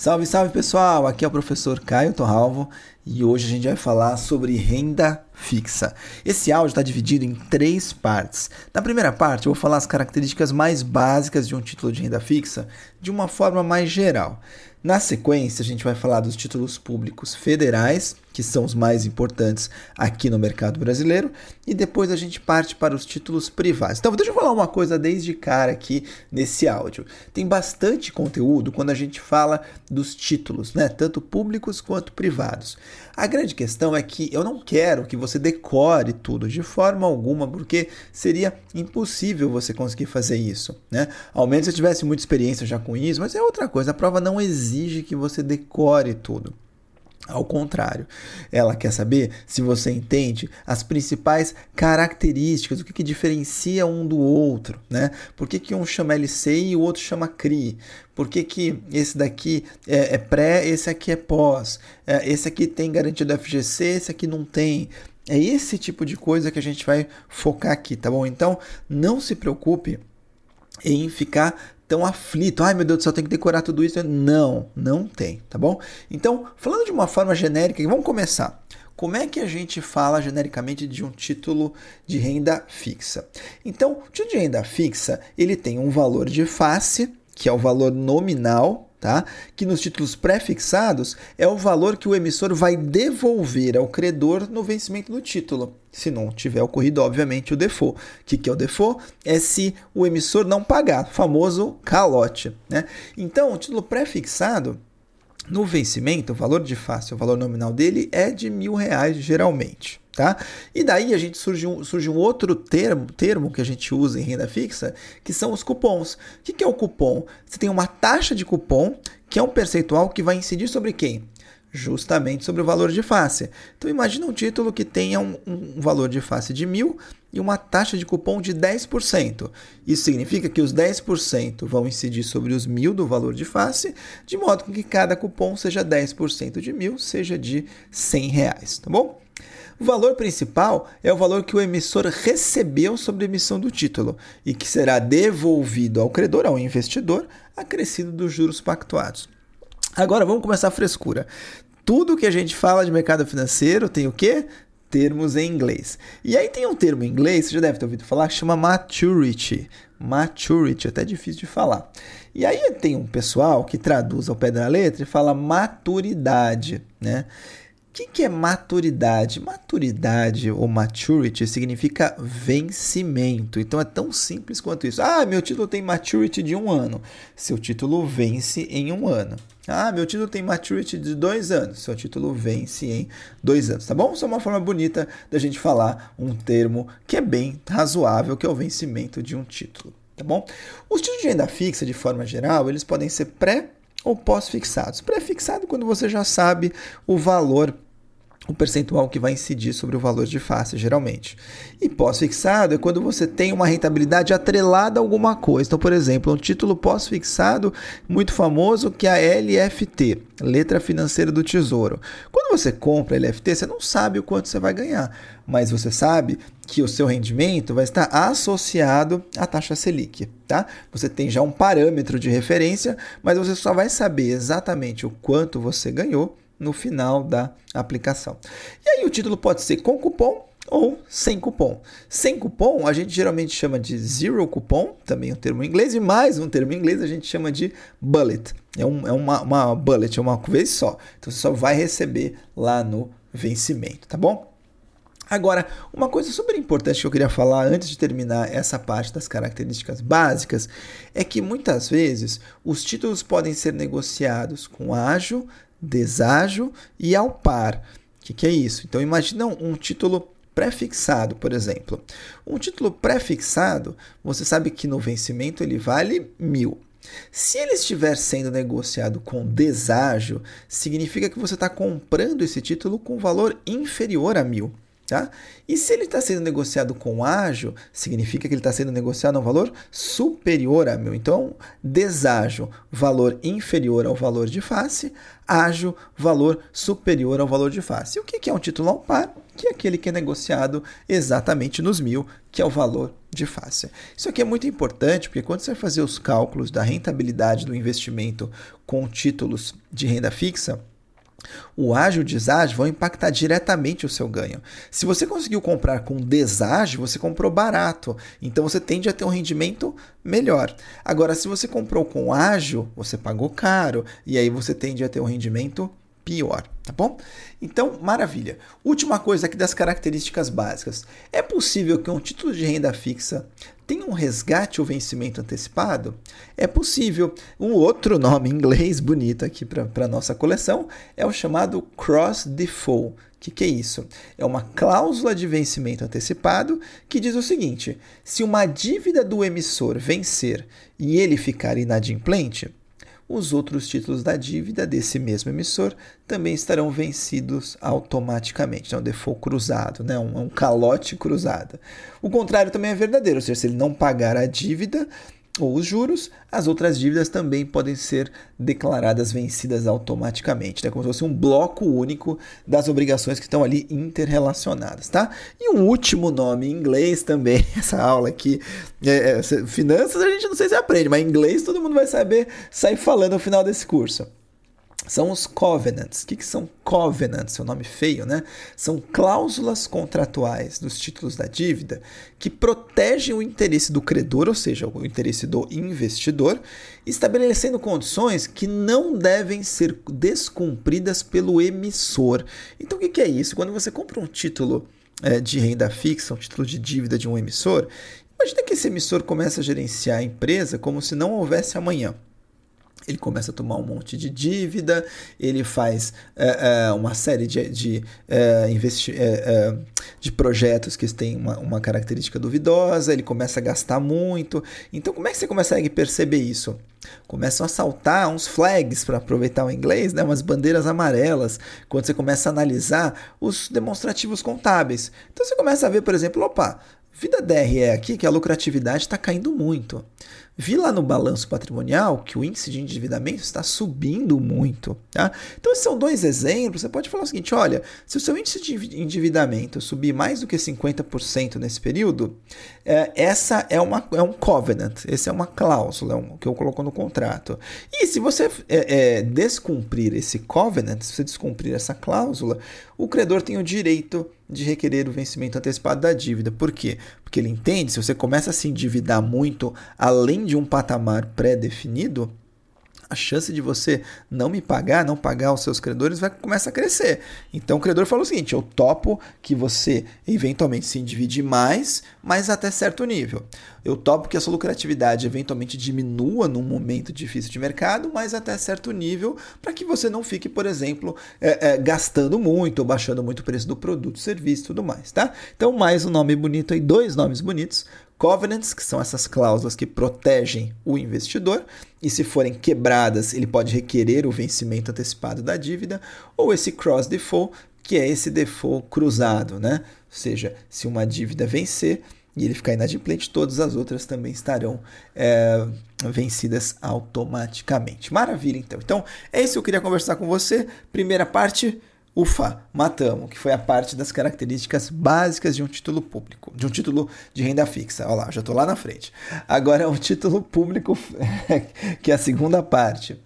Salve, salve pessoal! Aqui é o professor Caio Torralvo e hoje a gente vai falar sobre renda fixa. Esse áudio está dividido em três partes. Na primeira parte, eu vou falar as características mais básicas de um título de renda fixa de uma forma mais geral. Na sequência, a gente vai falar dos títulos públicos federais, que são os mais importantes aqui no mercado brasileiro, e depois a gente parte para os títulos privados. Então, deixa eu falar uma coisa desde cara aqui nesse áudio. Tem bastante conteúdo quando a gente fala dos títulos, né? Tanto públicos quanto privados. A grande questão é que eu não quero que você decore tudo de forma alguma, porque seria impossível você conseguir fazer isso, né? Ao menos se tivesse muita experiência já com isso, mas é outra coisa. A prova não exige que você decore tudo. Ao contrário, ela quer saber se você entende as principais características, o que, que diferencia um do outro, né? Por que, que um chama LC e o outro chama CRI? Por que, que esse daqui é, é pré, esse aqui é pós? É, esse aqui tem garantia do FGC, esse aqui não tem. É esse tipo de coisa que a gente vai focar aqui, tá bom? Então, não se preocupe em ficar tão aflito. Ai meu Deus do céu, tem que decorar tudo isso. Não, não tem, tá bom? Então, falando de uma forma genérica, vamos começar. Como é que a gente fala genericamente de um título de renda fixa? Então, o título de renda fixa ele tem um valor de face, que é o valor nominal tá? que nos títulos pré-fixados é o valor que o emissor vai devolver ao credor no vencimento do título. Se não tiver ocorrido, obviamente, o default. O que, que é o default? É se o emissor não pagar, famoso calote. Né? Então, o título pré-fixado, no vencimento, o valor de face, o valor nominal dele é de mil reais geralmente. Tá? E daí a gente surge um, surge um outro termo, termo que a gente usa em renda fixa, que são os cupons. O que, que é o cupom? Você tem uma taxa de cupom, que é um percentual que vai incidir sobre quem? Justamente sobre o valor de face. Então imagina um título que tenha um, um valor de face de mil e uma taxa de cupom de 10%. Isso significa que os 10% vão incidir sobre os mil do valor de face, de modo que cada cupom seja 10% de mil, seja de 100 reais, tá bom? O valor principal é o valor que o emissor recebeu sobre a emissão do título e que será devolvido ao credor, ao investidor, acrescido dos juros pactuados. Agora vamos começar a frescura. Tudo que a gente fala de mercado financeiro tem o quê? Termos em inglês. E aí tem um termo em inglês, você já deve ter ouvido falar, que chama maturity. Maturity, até difícil de falar. E aí tem um pessoal que traduz ao pé da letra e fala maturidade, né? Que, que é maturidade? Maturidade ou maturity significa vencimento. Então é tão simples quanto isso. Ah, meu título tem maturity de um ano. Seu título vence em um ano. Ah, meu título tem maturity de dois anos. Seu título vence em dois anos, tá bom? É uma forma bonita da gente falar um termo que é bem razoável, que é o vencimento de um título, tá bom? Os títulos de renda fixa, de forma geral, eles podem ser pré ou pós-fixados. Pré-fixado quando você já sabe o valor o percentual que vai incidir sobre o valor de face, geralmente. E pós-fixado é quando você tem uma rentabilidade atrelada a alguma coisa. Então, por exemplo, um título pós-fixado muito famoso que é a LFT, Letra Financeira do Tesouro. Quando você compra LFT, você não sabe o quanto você vai ganhar, mas você sabe que o seu rendimento vai estar associado à taxa Selic, tá? Você tem já um parâmetro de referência, mas você só vai saber exatamente o quanto você ganhou no final da aplicação. E aí o título pode ser com cupom ou sem cupom. Sem cupom a gente geralmente chama de zero cupom, também é um termo em inglês, e mais um termo em inglês a gente chama de bullet. É, um, é uma, uma bullet, é uma vez só. Então você só vai receber lá no vencimento, tá bom? Agora, uma coisa super importante que eu queria falar antes de terminar essa parte das características básicas é que muitas vezes os títulos podem ser negociados com ágil, deságio e ao par. O que, que é isso? Então imagina um título prefixado, por exemplo. Um título prefixado, você sabe que no vencimento ele vale mil. Se ele estiver sendo negociado com deságio, significa que você está comprando esse título com valor inferior a mil. Tá? E se ele está sendo negociado com ágio, significa que ele está sendo negociado a um valor superior a mil. Então, deságio, valor inferior ao valor de face, ágio, valor superior ao valor de face. E o que é um título ao par? que é aquele que é negociado exatamente nos mil, que é o valor de face. Isso aqui é muito importante porque quando você vai fazer os cálculos da rentabilidade do investimento com títulos de renda fixa, o ágio e o deságio vão impactar diretamente o seu ganho. Se você conseguiu comprar com deságio, você comprou barato, então você tende a ter um rendimento melhor. Agora, se você comprou com ágio, você pagou caro e aí você tende a ter um rendimento pior, tá bom? Então, maravilha. Última coisa aqui das características básicas. É possível que um título de renda fixa tenha um resgate ou vencimento antecipado? É possível. Um outro nome em inglês bonito aqui para a nossa coleção é o chamado cross default. O que, que é isso? É uma cláusula de vencimento antecipado que diz o seguinte: se uma dívida do emissor vencer e ele ficar inadimplente, os outros títulos da dívida desse mesmo emissor também estarão vencidos automaticamente. É um default cruzado, né? um, um calote cruzado. O contrário também é verdadeiro, ou seja, se ele não pagar a dívida, ou os juros, as outras dívidas também podem ser declaradas vencidas automaticamente, né? como se fosse um bloco único das obrigações que estão ali interrelacionadas, tá? E um último nome em inglês também, essa aula aqui, é, é, finanças a gente não sei se aprende, mas inglês todo mundo vai saber sair falando no final desse curso são os covenants. O que, que são covenants? Seu nome feio, né? São cláusulas contratuais dos títulos da dívida que protegem o interesse do credor, ou seja, o interesse do investidor, estabelecendo condições que não devem ser descumpridas pelo emissor. Então, o que, que é isso? Quando você compra um título é, de renda fixa, um título de dívida de um emissor, imagina que esse emissor começa a gerenciar a empresa como se não houvesse amanhã ele começa a tomar um monte de dívida, ele faz é, é, uma série de, de, investi de projetos que têm uma, uma, característica duvidosa, ele começa a gastar muito. Então, como é que você consegue perceber isso? Começam a saltar uns flags, para aproveitar o inglês, né? umas bandeiras amarelas, quando você começa a analisar os demonstrativos contábeis. Então, você começa a ver, por exemplo, opa, vida DRE aqui, que a lucratividade está caindo muito. Vi lá no balanço patrimonial que o índice de endividamento está subindo muito. Tá? Então, esses são dois exemplos. Você pode falar o seguinte: olha, se o seu índice de endividamento subir mais do que 50% nesse período, é, essa é, uma, é um covenant, essa é uma cláusula um, que eu coloco no contrato. E se você é, é, descumprir esse covenant, se você descumprir essa cláusula, o credor tem o direito de requerer o vencimento antecipado da dívida. Por quê? Porque ele entende, se você começa a se endividar muito além de um patamar pré-definido, a chance de você não me pagar, não pagar os seus credores, vai começar a crescer. Então o credor fala o seguinte: eu topo que você eventualmente se endivide mais, mas até certo nível. Eu topo que a sua lucratividade eventualmente diminua num momento difícil de mercado, mas até certo nível, para que você não fique, por exemplo, é, é, gastando muito ou baixando muito o preço do produto, serviço e tudo mais, tá? Então, mais um nome bonito aí, dois nomes bonitos covenants, que são essas cláusulas que protegem o investidor, e se forem quebradas, ele pode requerer o vencimento antecipado da dívida, ou esse cross default, que é esse default cruzado, né? Ou seja, se uma dívida vencer e ele ficar inadimplente, todas as outras também estarão é, vencidas automaticamente. Maravilha, então. Então, é isso que eu queria conversar com você. Primeira parte Ufa, matamos, que foi a parte das características básicas de um título público, de um título de renda fixa. Olha lá, já estou lá na frente. Agora um título público, que é a segunda parte.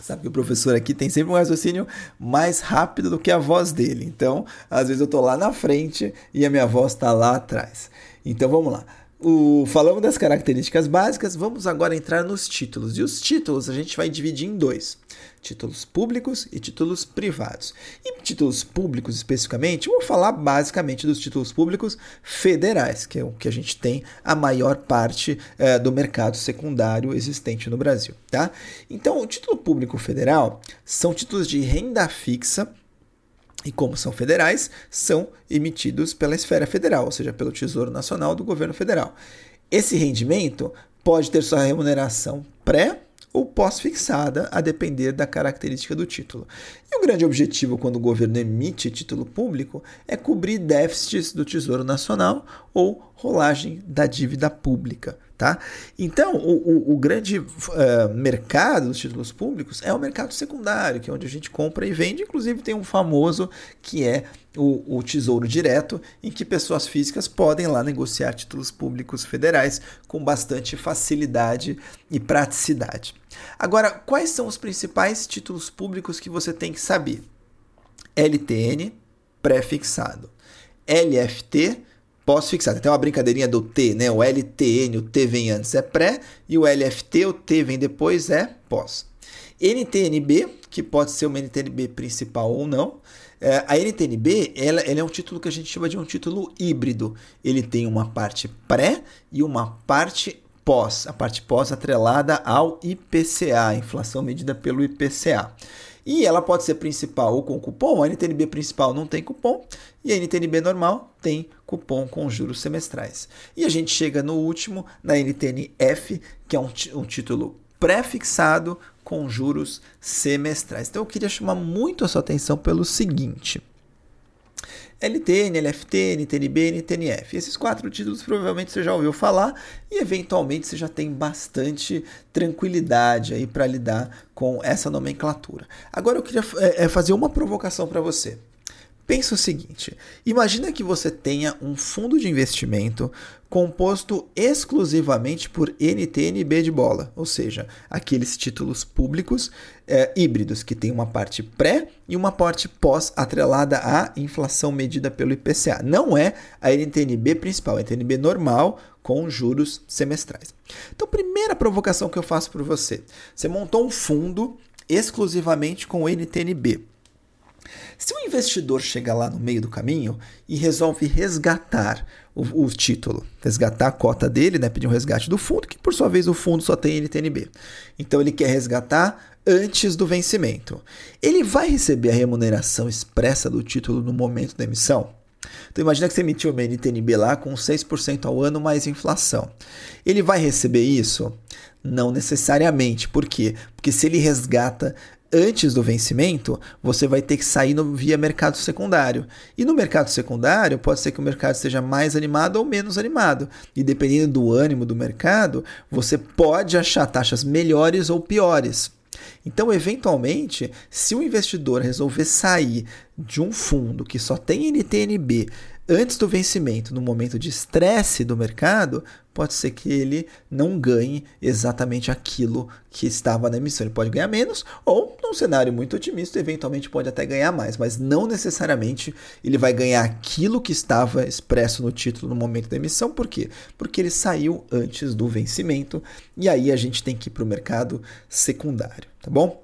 Sabe que o professor aqui tem sempre um raciocínio mais rápido do que a voz dele. Então, às vezes eu estou lá na frente e a minha voz está lá atrás. Então vamos lá. O, falamos das características básicas, vamos agora entrar nos títulos. E os títulos a gente vai dividir em dois: títulos públicos e títulos privados. E títulos públicos especificamente, vou falar basicamente dos títulos públicos federais, que é o que a gente tem a maior parte é, do mercado secundário existente no Brasil. Tá? Então, o título público federal são títulos de renda fixa e como são federais, são emitidos pela esfera federal, ou seja, pelo Tesouro Nacional do governo federal. Esse rendimento pode ter sua remuneração pré ou pós-fixada, a depender da característica do título. E o grande objetivo quando o governo emite título público é cobrir déficits do Tesouro Nacional ou rolagem da dívida pública. Tá? Então, o, o, o grande uh, mercado dos títulos públicos é o mercado secundário, que é onde a gente compra e vende. Inclusive, tem um famoso que é o, o Tesouro Direto, em que pessoas físicas podem lá negociar títulos públicos federais com bastante facilidade e praticidade. Agora, quais são os principais títulos públicos que você tem que saber? LTN, pré-fixado. LFT, pós-fixado. Tem uma brincadeirinha do T, né? O LTN, o T vem antes é pré, e o LFT, o T vem depois é pós. NTNB, que pode ser uma NTNB principal ou não. É, a NTNB ela, ela, é um título que a gente chama de um título híbrido. Ele tem uma parte pré e uma parte pós. A parte pós atrelada ao IPCA, inflação medida pelo IPCA. E ela pode ser principal ou com cupom. A NTNB principal não tem cupom e a NTNB normal tem cupom com juros semestrais. E a gente chega no último, na NTNF, que é um, um título pré-fixado com juros semestrais. Então eu queria chamar muito a sua atenção pelo seguinte. LTN, LFT, NTNB, NTNF. Esses quatro títulos provavelmente você já ouviu falar e eventualmente você já tem bastante tranquilidade aí para lidar com essa nomenclatura. Agora eu queria é, fazer uma provocação para você. Pensa o seguinte: imagina que você tenha um fundo de investimento composto exclusivamente por NTNB de bola, ou seja, aqueles títulos públicos é, híbridos que tem uma parte pré e uma parte pós atrelada à inflação medida pelo IPCA. Não é a NTNB principal, é a NTNB normal com juros semestrais. Então, primeira provocação que eu faço para você: você montou um fundo exclusivamente com NTNB. Se o investidor chega lá no meio do caminho e resolve resgatar o, o, título, resgatar a cota dele, né, pedir um resgate do fundo, que por sua vez o fundo só tem NTNB. Então ele quer resgatar antes do vencimento. Ele vai receber a remuneração expressa do título no momento da emissão? Então imagina que você emitiu uma NTNB lá com 6% ao ano mais inflação. Ele vai receber isso? Não necessariamente. Por quê? Porque se ele resgata antes do vencimento, você vai ter que sair no, via mercado secundário. E no mercado secundário, pode ser que o mercado esteja mais animado ou menos animado. E dependendo do ânimo do mercado, você pode achar taxas melhores ou piores. Então, eventualmente, se o investidor resolver sair de um fundo que só tem NTNB antes do vencimento, no momento de estresse do mercado, pode ser que ele não ganhe exatamente aquilo que estava na emissão. Ele pode ganhar menos, ou, num cenário muito otimista, eventualmente pode até ganhar mais, mas não necessariamente ele vai ganhar aquilo que estava expresso no título no momento da emissão. Por quê? Porque ele saiu antes do vencimento e aí a gente tem que ir para o mercado secundário, tá bom?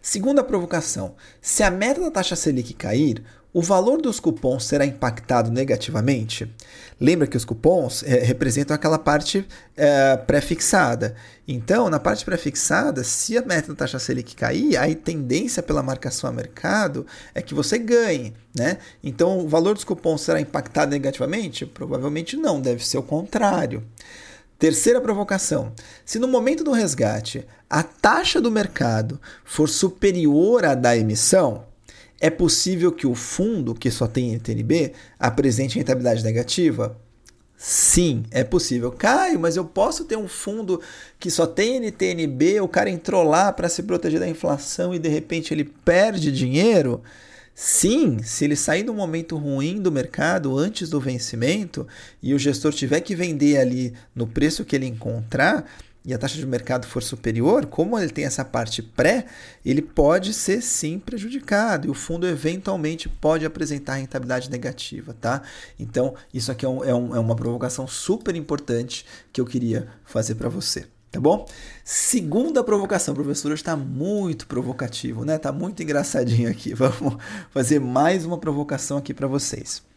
Segunda provocação: se a meta da taxa Selic cair, o valor dos cupons será impactado negativamente? Lembra que os cupons é, representam aquela parte é, pré-fixada. Então, na parte pré-fixada, se a meta da taxa Selic cair, a tendência pela marcação a mercado é que você ganhe. Né? Então, o valor dos cupons será impactado negativamente? Provavelmente não, deve ser o contrário. Terceira provocação: se no momento do resgate a taxa do mercado for superior à da emissão, é possível que o fundo, que só tem NTNB, apresente rentabilidade negativa? Sim, é possível. Caio, mas eu posso ter um fundo que só tem NTNB, o cara entrou lá para se proteger da inflação e de repente ele perde dinheiro? Sim, se ele sair do momento ruim do mercado antes do vencimento e o gestor tiver que vender ali no preço que ele encontrar, e a taxa de mercado for superior, como ele tem essa parte pré, ele pode ser sim prejudicado e o fundo eventualmente pode apresentar rentabilidade negativa, tá? Então, isso aqui é, um, é, um, é uma provocação super importante que eu queria fazer para você. Tá bom? Segunda provocação, professor hoje está muito provocativo, né? Tá muito engraçadinho aqui. Vamos fazer mais uma provocação aqui para vocês.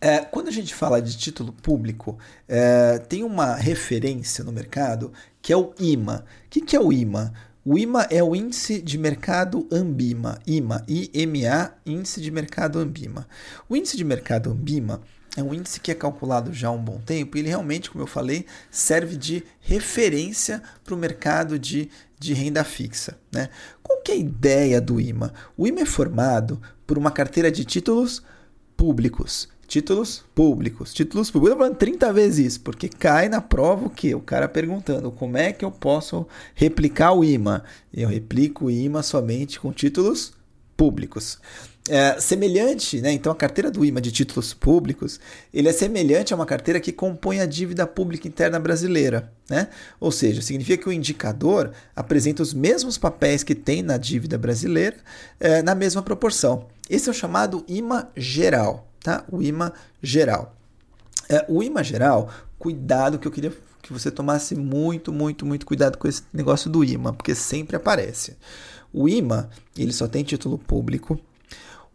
É, quando a gente fala de título público, é, tem uma referência no mercado que é o IMA. O que, que é o IMA? O IMA é o Índice de Mercado Ambima, IMA, IMA, Índice de Mercado Ambima. O Índice de Mercado Ambima é um índice que é calculado já há um bom tempo e ele realmente, como eu falei, serve de referência para o mercado de, de renda fixa. Né? Qual que é a ideia do IMA? O IMA é formado por uma carteira de títulos públicos títulos públicos. Títulos públicos. Eu tô falando 30 vezes isso, porque cai na prova o quê? O cara perguntando como é que eu posso replicar o IMA. Eu replico o IMA somente com títulos públicos. É, semelhante, né? Então a carteira do IMA de títulos públicos, ele é semelhante a uma carteira que compõe a dívida pública interna brasileira, né? Ou seja, significa que o indicador apresenta os mesmos papéis que tem na dívida brasileira é, na mesma proporção. Esse é o chamado IMA geral, tá? O IMA geral. É, o IMA geral, cuidado que eu queria que você tomasse muito, muito, muito cuidado com esse negócio do IMA, porque sempre aparece. O IMA, ele só tem título público,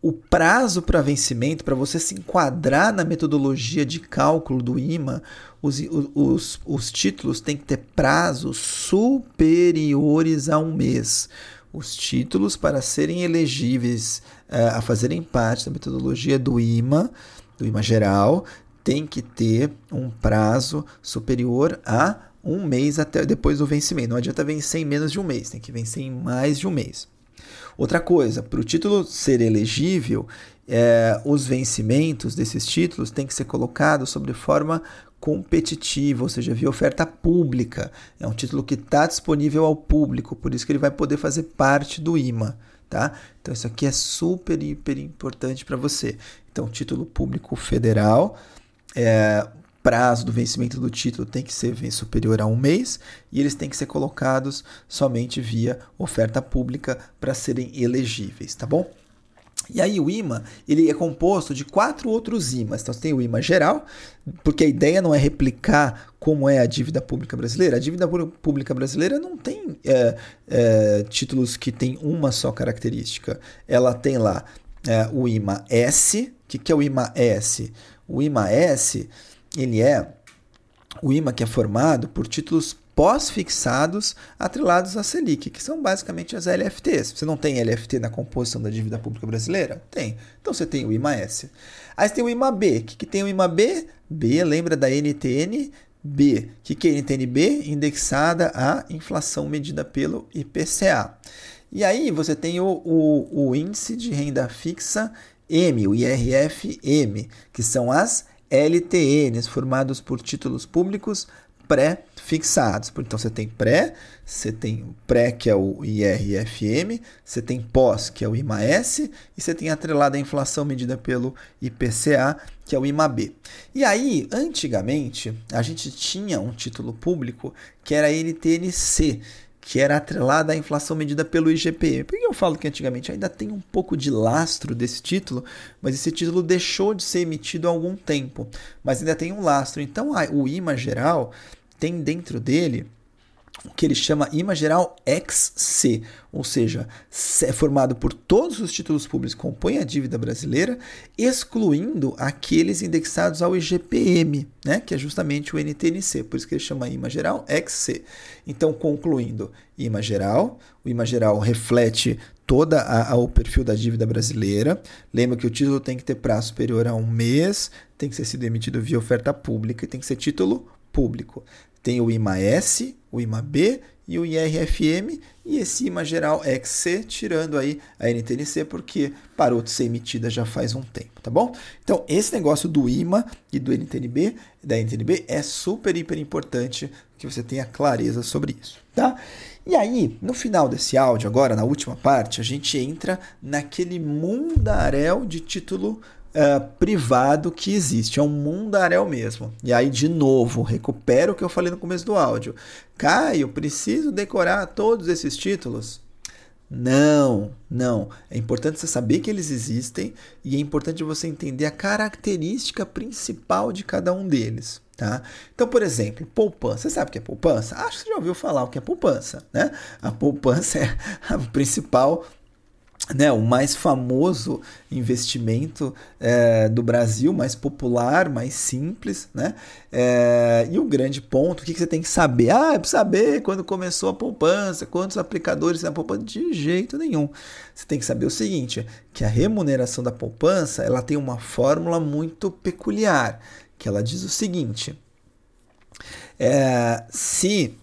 o prazo para vencimento, para você se enquadrar na metodologia de cálculo do IMA, os, os, os títulos têm que ter prazos superiores a um mês. Os títulos, para serem elegíveis uh, a fazerem parte da metodologia do IMA, do IMA geral, tem que ter um prazo superior a um mês até depois do vencimento. Não adianta vencer em menos de um mês, tem que vencer em mais de um mês. Outra coisa, para o título ser elegível, é, os vencimentos desses títulos têm que ser colocados sobre forma competitiva, ou seja, via oferta pública. É um título que está disponível ao público, por isso que ele vai poder fazer parte do IMA. Tá? Então isso aqui é super, hiper importante para você. Então, título público federal, é, prazo do vencimento do título tem que ser superior a um mês e eles têm que ser colocados somente via oferta pública para serem elegíveis, tá bom? E aí o IMA ele é composto de quatro outros IMAs. Então você tem o IMA geral, porque a ideia não é replicar como é a dívida pública brasileira. A dívida pública brasileira não tem é, é, títulos que tem uma só característica. Ela tem lá é, o IMA S. O que, que é o IMA S? O IMA S ele é o IMA que é formado por títulos pós-fixados atrelados à Selic, que são basicamente as LFTs. Você não tem LFT na composição da dívida pública brasileira? Tem. Então você tem o IMA S. Aí você tem o IMA B. O que, que tem o IMA B? Lembra da NTN B. Que, que é NTNB? Indexada à inflação medida pelo IPCA. E aí você tem o, o, o índice de renda fixa M, o IRF-M, que são as LTNs, formados por títulos públicos pré-fixados. Então você tem pré, você tem pré, que é o IRFM, você tem pós, que é o IMAS, e você tem atrelada a inflação medida pelo IPCA, que é o IMAB. E aí, antigamente, a gente tinha um título público que era NTNC, que era atrelada à inflação medida pelo IGPM. Por que eu falo que antigamente ainda tem um pouco de lastro desse título, mas esse título deixou de ser emitido há algum tempo, mas ainda tem um lastro. Então o IMA geral tem dentro dele o que ele chama IMA geral XC, ou seja, é formado por todos os títulos públicos que compõem a dívida brasileira, excluindo aqueles indexados ao IGPM, né, que é justamente o NTNC, por isso que ele chama IMA geral XC. Então, concluindo, IMA geral, o IMA geral reflete todo o perfil da dívida brasileira. Lembra que o título tem que ter prazo superior a um mês, tem que ser sido emitido via oferta pública e tem que ser título público. Tem o IMA S, o IMA B e o IRFM e esse IMA geral XC, tirando aí a NTNC, porque parou de ser emitida já faz um tempo, tá bom? Então, esse negócio do IMA e do NTNB, da NTNB, é super, hiper importante que você tenha clareza sobre isso, tá? E aí, no final desse áudio, agora na última parte, a gente entra naquele mundaréu de título uh, privado que existe. É um mundaréu mesmo. E aí, de novo, recupero o que eu falei no começo do áudio. Caio, preciso decorar todos esses títulos? Não, não. É importante você saber que eles existem e é importante você entender a característica principal de cada um deles. Tá? Então, por exemplo, poupança. Você sabe o que é poupança? Acho que você já ouviu falar o que é poupança. Né? A poupança é a principal né, o mais famoso investimento é, do Brasil, mais popular, mais simples, né? É, e o grande ponto, o que, que você tem que saber? Ah, é saber quando começou a poupança, quantos aplicadores tem a poupança? De jeito nenhum. Você tem que saber o seguinte, que a remuneração da poupança, ela tem uma fórmula muito peculiar, que ela diz o seguinte, é, se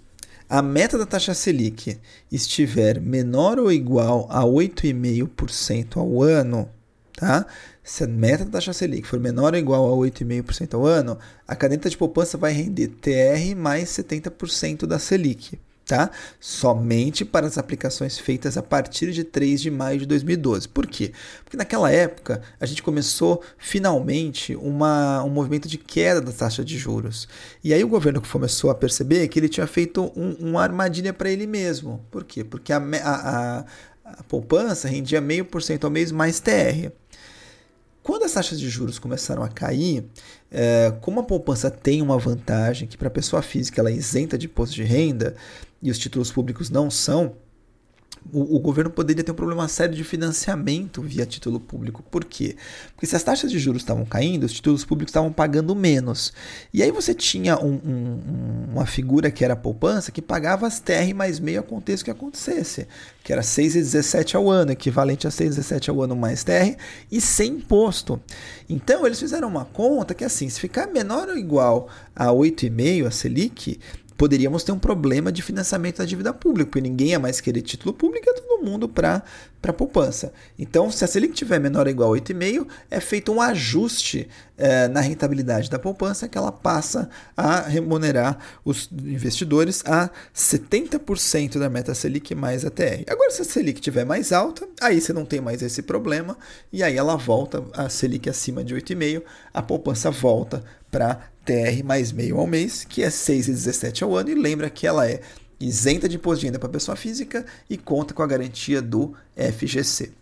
a meta da taxa Selic estiver menor ou igual a 8,5% ao ano, tá? se a meta da taxa Selic for menor ou igual a 8,5% ao ano, a caderneta de poupança vai render TR mais 70% da Selic tá? Somente para as aplicações feitas a partir de 3 de maio de 2012. Por quê? Porque naquela época a gente começou finalmente uma, um movimento de queda da taxa de juros. E aí o governo começou a perceber que ele tinha feito um, uma armadilha para ele mesmo. Por quê? Porque a, a, a, a poupança rendia meio por cento ao mês mais TR. Quando as taxas de juros começaram a cair, é, como a poupança tem uma vantagem que para a pessoa física ela é isenta de imposto de renda e os títulos públicos não são, o, o, governo poderia ter um problema sério de financiamento via título público. Por quê? Porque se as taxas de juros estavam caindo, os títulos públicos estavam pagando menos. E aí você tinha um, um, uma figura que era a poupança que pagava as TR mais meio aconteça o que acontecesse, que era 6,17 ao ano, equivalente a 6,17 ao ano mais TR, e sem imposto. Então eles fizeram uma conta que assim, se ficar menor ou igual a 8,5 a Selic, poderíamos ter um problema de financiamento da dívida pública, porque ninguém ia mais querer título público, é todo mundo para para poupança. Então, se a Selic tiver menor ou igual a 8,5, é feito um ajuste é, na rentabilidade da poupança que ela passa a remunerar os investidores a 70% da meta Selic mais a TR. Agora, se a Selic tiver mais alta, aí você não tem mais esse problema e aí ela volta a Selic acima de 8,5, a poupança volta para TR mais meio ao mês, que é 6,17 ao ano, e lembra que ela é isenta de imposto de renda para pessoa física e conta com a garantia do FGC.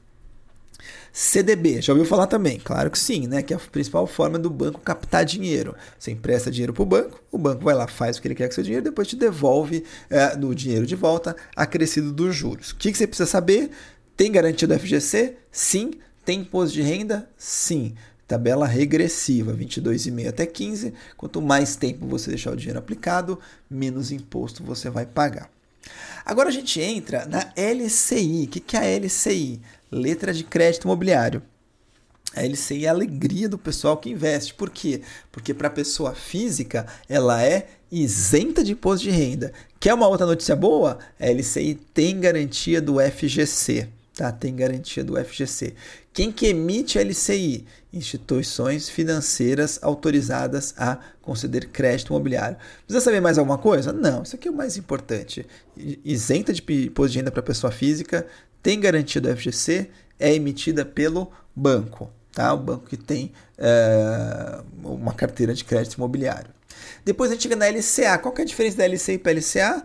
CDB, já ouviu falar também? Claro que sim, né? Que é a principal forma do banco captar dinheiro. Você empresta dinheiro para o banco, o banco vai lá, faz o que ele quer com seu dinheiro, depois te devolve é, dinheiro de volta, acrescido dos juros. O que, que você precisa saber? Tem garantia do FGC? Sim. Tem imposto de renda? Sim tabela regressiva, 22,5 até 15. Quanto mais tempo você deixar o dinheiro aplicado, menos imposto você vai pagar. Agora a gente entra na LCI. O que é a LCI? Letra de crédito imobiliário. A LCI é a alegria do pessoal que investe. Por quê? Porque para a pessoa física ela é isenta de imposto de renda. Quer uma outra notícia boa? A LCI tem garantia do FGC. Tá? Tem garantia do FGC. Quem que emite a LCI? Instituições financeiras autorizadas a conceder crédito imobiliário. Precisa saber mais alguma coisa? Não, isso aqui é o mais importante. Isenta de imposto de renda para pessoa física, tem garantia do FGC, é emitida pelo banco. Tá? O banco que tem é, uma carteira de crédito imobiliário. Depois a gente chega na LCA. Qual que é a diferença da LCI para a LCA?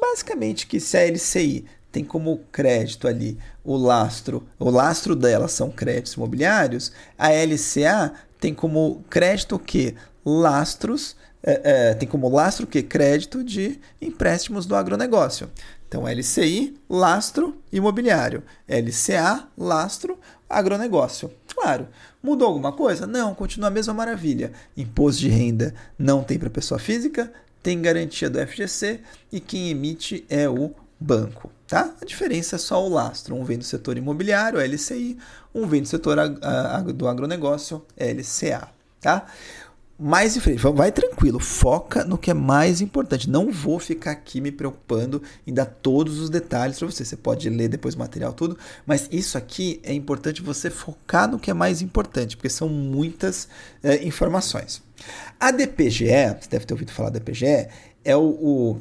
Basicamente que se a LCI tem como crédito ali o lastro, o lastro dela são créditos imobiliários, a LCA tem como crédito que? Lastros, é, é, tem como lastro que? Crédito de empréstimos do agronegócio. Então, LCI, lastro imobiliário. LCA, lastro agronegócio. Claro, mudou alguma coisa? Não, continua a mesma maravilha. Imposto de renda não tem para pessoa física, tem garantia do FGC e quem emite é o banco. Tá? A diferença é só o lastro. Um vem do setor imobiliário, LCI, um vem do setor ag do agronegócio, LCA. Tá? Mais em frente, vai tranquilo, foca no que é mais importante. Não vou ficar aqui me preocupando em dar todos os detalhes para você. Você pode ler depois o material tudo, mas isso aqui é importante você focar no que é mais importante, porque são muitas é, informações. A DPGE, você deve ter ouvido falar da DPGE, é o, o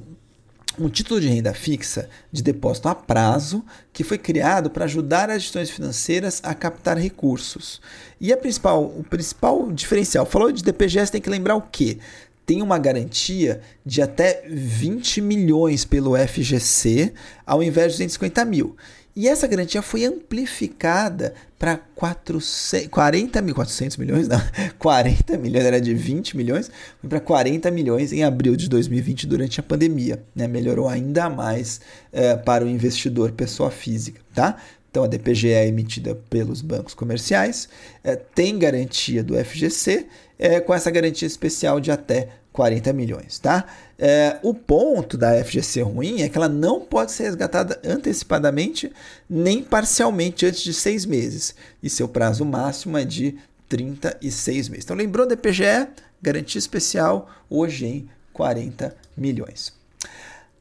um título de renda fixa de depósito a prazo que foi criado para ajudar as instituições financeiras a captar recursos. E principal, o principal diferencial, falou de DPGS, tem que lembrar o quê? Tem uma garantia de até 20 milhões pelo FGC ao invés de 250 mil. E essa garantia foi amplificada para 40 mil, 400 milhões, não, 40 milhões, era de 20 milhões, foi para 40 milhões em abril de 2020 durante a pandemia. Né? Melhorou ainda mais é, para o investidor, pessoa física. Tá? Então a DPGE é emitida pelos bancos comerciais, é, tem garantia do FGC, é, com essa garantia especial de até 40 milhões, tá? É, o ponto da FGC ruim é que ela não pode ser resgatada antecipadamente nem parcialmente antes de seis meses. E seu prazo máximo é de 36 meses. Então, lembrou da EPGE? Garantia especial hoje em 40 milhões.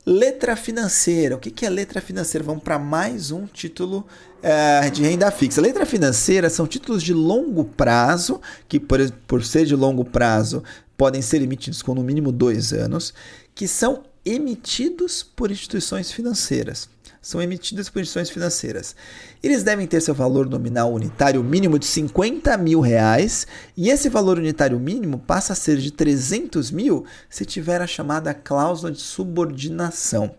Letra financeira. O que é letra financeira? Vamos para mais um título é, de renda fixa. Letra financeira são títulos de longo prazo, que por, por ser de longo prazo podem ser emitidos com no mínimo dois anos, que são emitidos por instituições financeiras. São emitidos por instituições financeiras. Eles devem ter seu valor nominal unitário mínimo de 50 mil reais e esse valor unitário mínimo passa a ser de 300 mil se tiver a chamada cláusula de subordinação.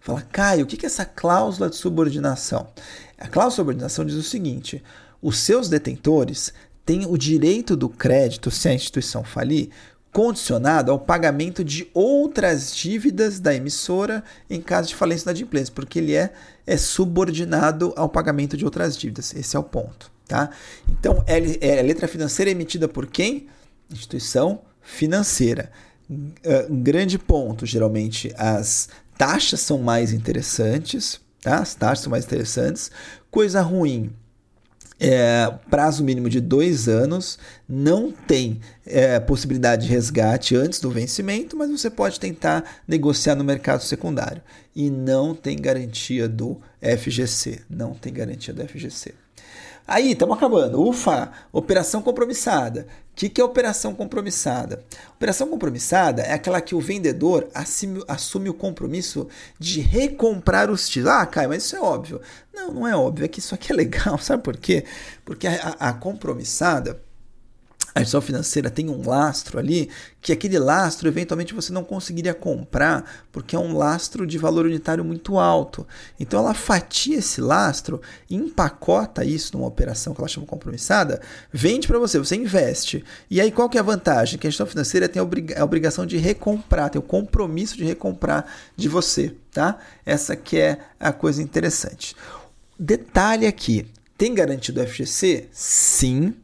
Fala, Caio, o que é essa cláusula de subordinação? A cláusula de subordinação diz o seguinte: os seus detentores têm o direito do crédito se a instituição falir condicionado ao pagamento de outras dívidas da emissora em caso de falência da inadimplência, porque ele é, é subordinado ao pagamento de outras dívidas. Esse é o ponto. Tá? Então, é, é a letra financeira é emitida por quem? Instituição financeira. Um grande ponto, geralmente, as taxas são mais interessantes, tá? As taxas são mais interessantes. Coisa ruim, é, prazo mínimo de dois anos, não tem é, possibilidade de resgate antes do vencimento, mas você pode tentar negociar no mercado secundário. E não tem garantia do FGC. Não tem garantia do FGC. Aí, estamos acabando. Ufa! Operação compromissada. O que, que é operação compromissada? Operação compromissada é aquela que o vendedor assume, assume o compromisso de recomprar os títulos. Ah, Caio, mas isso é óbvio. Não, não é óbvio. É que isso aqui é legal. Sabe por quê? Porque a, a compromissada a instituição financeira tem um lastro ali, que aquele lastro eventualmente você não conseguiria comprar, porque é um lastro de valor unitário muito alto. Então ela fatia esse lastro, empacota isso numa operação que ela chama compromissada, vende para você, você investe. E aí qual que é a vantagem? Que a instituição financeira tem a obrigação de recomprar, tem o compromisso de recomprar de você, tá? Essa que é a coisa interessante. Detalhe aqui, tem garantido o FGC? Sim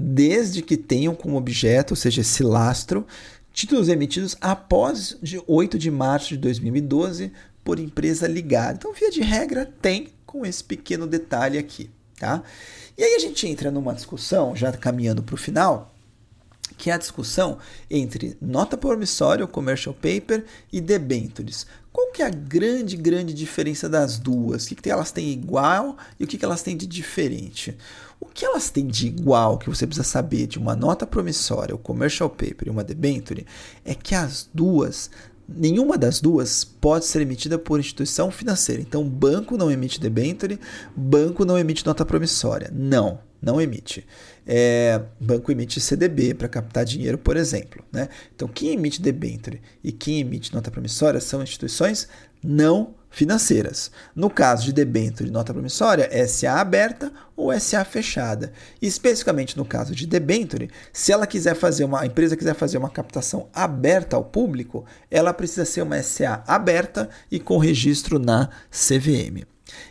desde que tenham como objeto, ou seja, esse lastro, títulos emitidos após de 8 de março de 2012 por empresa ligada. Então, via de regra, tem com esse pequeno detalhe aqui, tá? E aí a gente entra numa discussão, já caminhando para o final, que é a discussão entre nota promissória, commercial paper, e debentures. Qual que é a grande, grande diferença das duas? O que, que elas têm igual e o que, que elas têm de diferente? O que elas têm de igual que você precisa saber de uma nota promissória, o commercial paper e uma debenture é que as duas, nenhuma das duas pode ser emitida por instituição financeira. Então, banco não emite debenture, banco não emite nota promissória. Não, não emite. É, banco emite CDB para captar dinheiro, por exemplo. Né? Então, quem emite debenture e quem emite nota promissória são instituições não financeiras. No caso de debênture e nota promissória, SA aberta ou SA fechada. E especificamente no caso de debênture, se ela quiser fazer uma a empresa quiser fazer uma captação aberta ao público, ela precisa ser uma SA aberta e com registro na CVM.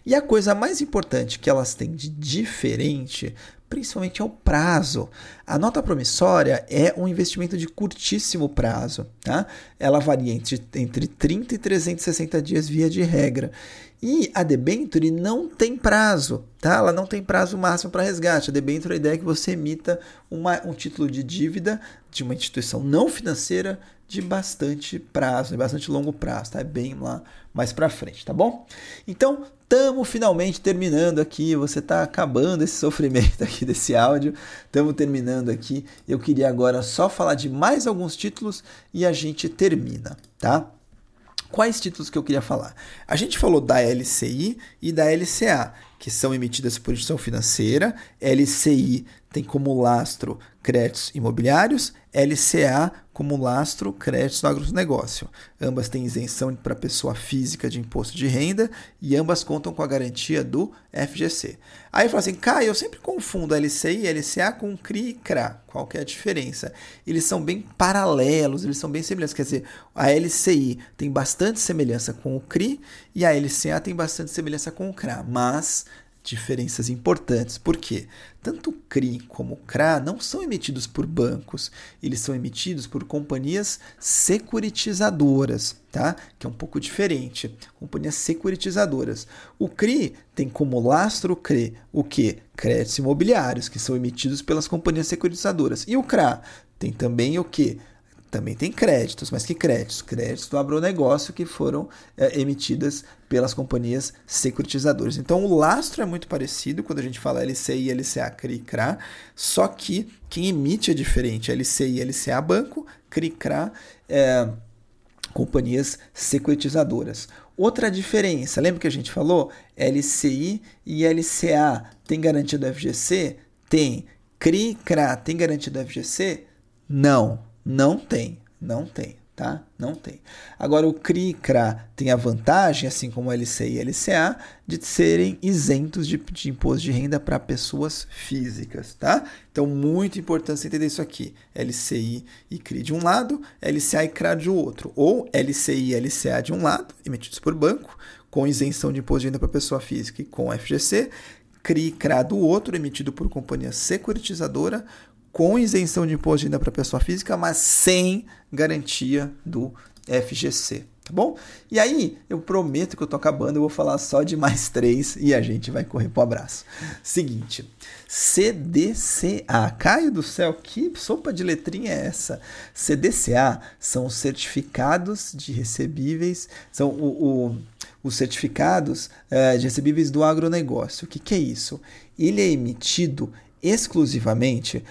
E a coisa mais importante que elas têm de diferente principalmente ao prazo. A nota promissória é um investimento de curtíssimo prazo, tá? Ela varia entre, entre 30 e 360 dias via de regra. E a debenture não tem prazo, tá? Ela não tem prazo máximo para resgate. A debenture, a ideia é que você emita uma, um título de dívida de uma instituição não financeira de bastante prazo, de bastante longo prazo, tá? É bem lá mais para frente, tá bom? Então, estamos finalmente terminando aqui. Você está acabando esse sofrimento aqui desse áudio. Estamos terminando aqui. Eu queria agora só falar de mais alguns títulos e a gente termina, tá? Quais títulos que eu queria falar? A gente falou da LCI e da LCA, que são emitidas por instituição financeira. LCI tem como lastro créditos imobiliários, LCA como lastro créditos no agronegócio. Ambas têm isenção para pessoa física de imposto de renda e ambas contam com a garantia do FGC. Aí fala assim, Caio, eu sempre confundo LCI e LCA com CRI e CRA. Qual que é a diferença? Eles são bem paralelos, eles são bem semelhantes. Quer dizer, a LCI tem bastante semelhança com o CRI e a LCA tem bastante semelhança com o CRA, mas diferenças importantes. Por quê? Tanto o CRI como o CRA não são emitidos por bancos, eles são emitidos por companhias securitizadoras, tá? Que é um pouco diferente. Companhias securitizadoras. O CRI tem como lastro CRI o que? Créditos imobiliários, que são emitidos pelas companhias securitizadoras. E o CRA tem também o que? Também tem créditos, mas que créditos? Créditos do agronegócio que foram é, emitidas pelas companhias securitizadoras. Então o lastro é muito parecido quando a gente fala LCI, LCA, CRI, CRA, só que quem emite é diferente. LCI, LCA, banco, CRI, CRA, é, companhias securitizadoras. Outra diferença, lembra que a gente falou? LCI e LCA tem garantia do FGC? Tem. CRI, CRA tem garantia do FGC? Não, não tem, não tem, tá? Não tem. Agora o CRI e CRA tem a vantagem, assim como o LCI e LCA, de serem isentos de, de imposto de renda para pessoas físicas, tá? Então, muito importante você entender isso aqui. LCI e CRI de um lado, LCA e CRA de outro. Ou LCI e LCA de um lado, emitidos por banco, com isenção de imposto de renda para pessoa física e com FGC, CRI e CRA do outro, emitido por companhia securitizadora, com isenção de imposto de renda para pessoa física, mas sem garantia do FGC, tá bom? E aí, eu prometo que eu tô acabando, eu vou falar só de mais três e a gente vai correr pro abraço. Seguinte, CDCA. Caio do céu, que sopa de letrinha é essa? CDCA são os certificados de recebíveis, são o, o os certificados é, de recebíveis do agronegócio. O que, que é isso? Ele é emitido exclusivamente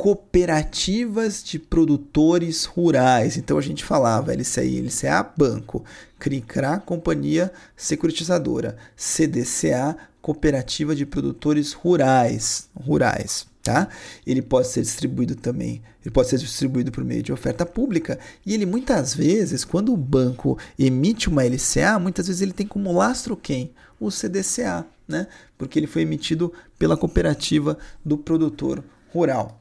cooperativas de produtores rurais. Então a gente falava LCI, LCA, banco, CRICRA, companhia securitizadora, CDCA, cooperativa de produtores rurais, rurais, tá? Ele pode ser distribuído também, ele pode ser distribuído por meio de oferta pública e ele muitas vezes, quando o banco emite uma LCA, muitas vezes ele tem como lastro quem? O CDCA, né? Porque ele foi emitido pela cooperativa do produtor rural.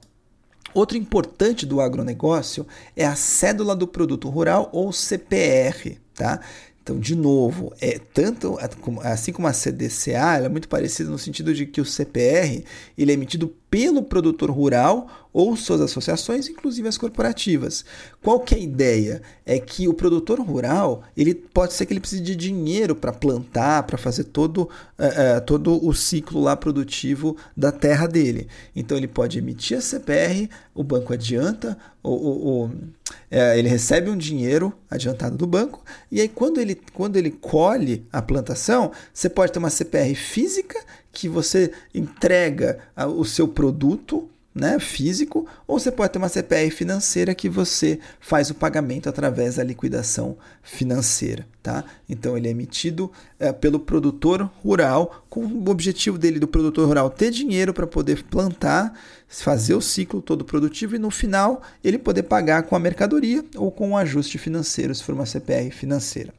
Outro importante do agronegócio é a cédula do produto rural ou CPR, tá? Então, de novo, é tanto assim como a CDCA, ela é muito parecida no sentido de que o CPR ele é emitido pelo produtor rural ou suas associações, inclusive as corporativas. Qual que é a ideia? É que o produtor rural, ele pode ser que ele precise de dinheiro para plantar, para fazer todo, uh, uh, todo o ciclo lá produtivo da terra dele. Então ele pode emitir a CPR, o banco adianta, o é, ele recebe um dinheiro adiantado do banco, e aí quando ele, quando ele colhe a plantação, você pode ter uma CPR física que você entrega o seu produto né, físico, ou você pode ter uma CPR financeira que você faz o pagamento através da liquidação financeira. Tá? Então ele é emitido é, pelo produtor rural, com o objetivo dele do produtor rural ter dinheiro para poder plantar, fazer o ciclo todo produtivo e no final ele poder pagar com a mercadoria ou com um ajuste financeiro, se for uma CPR financeira.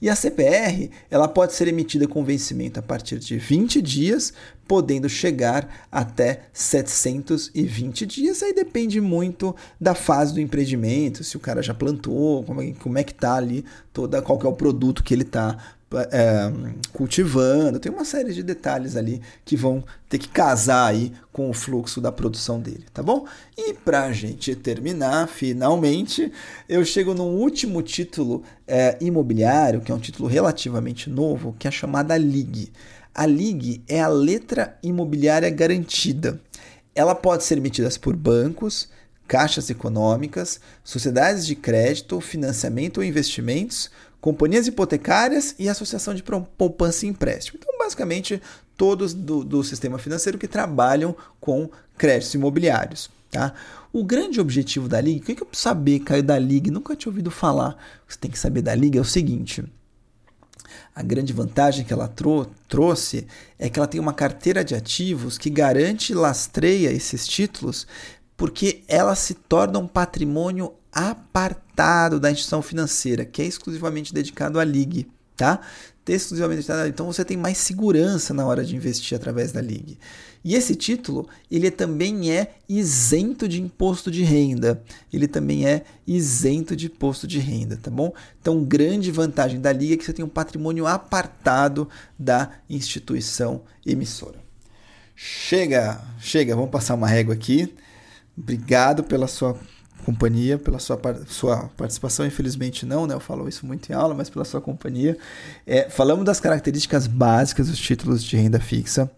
E a CPR ela pode ser emitida com vencimento a partir de 20 dias, podendo chegar até 720 dias. Aí depende muito da fase do empreendimento, se o cara já plantou, como é, como é que tá ali toda qual é o produto que ele está é, cultivando, tem uma série de detalhes ali que vão ter que casar aí com o fluxo da produção dele, tá bom? E para a gente terminar, finalmente, eu chego no último título é, imobiliário, que é um título relativamente novo, que é chamada LIG. A LIG é a letra imobiliária garantida. Ela pode ser emitida por bancos, caixas econômicas, sociedades de crédito, financiamento ou investimentos, companhias hipotecárias e associação de poupança e empréstimo. Então, basicamente, todos do, do sistema financeiro que trabalham com créditos imobiliários. Tá? O grande objetivo da Liga, o que, eu preciso saber, Caio, da Liga? Nunca tinha ouvido falar. Você tem que saber da Liga é o seguinte: a grande vantagem que ela trou trouxe é que ela tem uma carteira de ativos que garante e lastreia esses títulos, porque ela se torna um patrimônio apartado da instituição financeira, que é exclusivamente dedicado à LIG, tá? Exclusivamente dedicado, então você tem mais segurança na hora de investir através da LIG. E esse título, ele também é isento de imposto de renda. Ele também é isento de imposto de renda, tá bom? Então, grande vantagem da LIG é que você tem um patrimônio apartado da instituição emissora. Chega, chega, vamos passar uma régua aqui. Obrigado pela sua companhia, pela sua, sua participação. Infelizmente não, né? Eu falo isso muito em aula, mas pela sua companhia. É, falamos das características básicas dos títulos de renda fixa.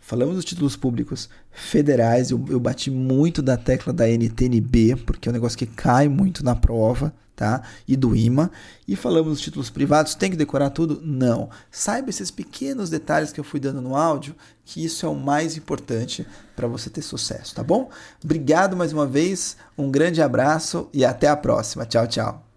falamos dos títulos públicos federais, eu, eu bati muito da tecla da NTNB, porque é um negócio que cai muito na prova, tá? E do IMA. E falamos dos títulos privados, tem que decorar tudo? Não. Saiba esses pequenos detalhes que eu fui dando no áudio, que isso é o mais importante para você ter sucesso, tá bom? Obrigado mais uma vez, um grande abraço e até a próxima. Tchau, tchau.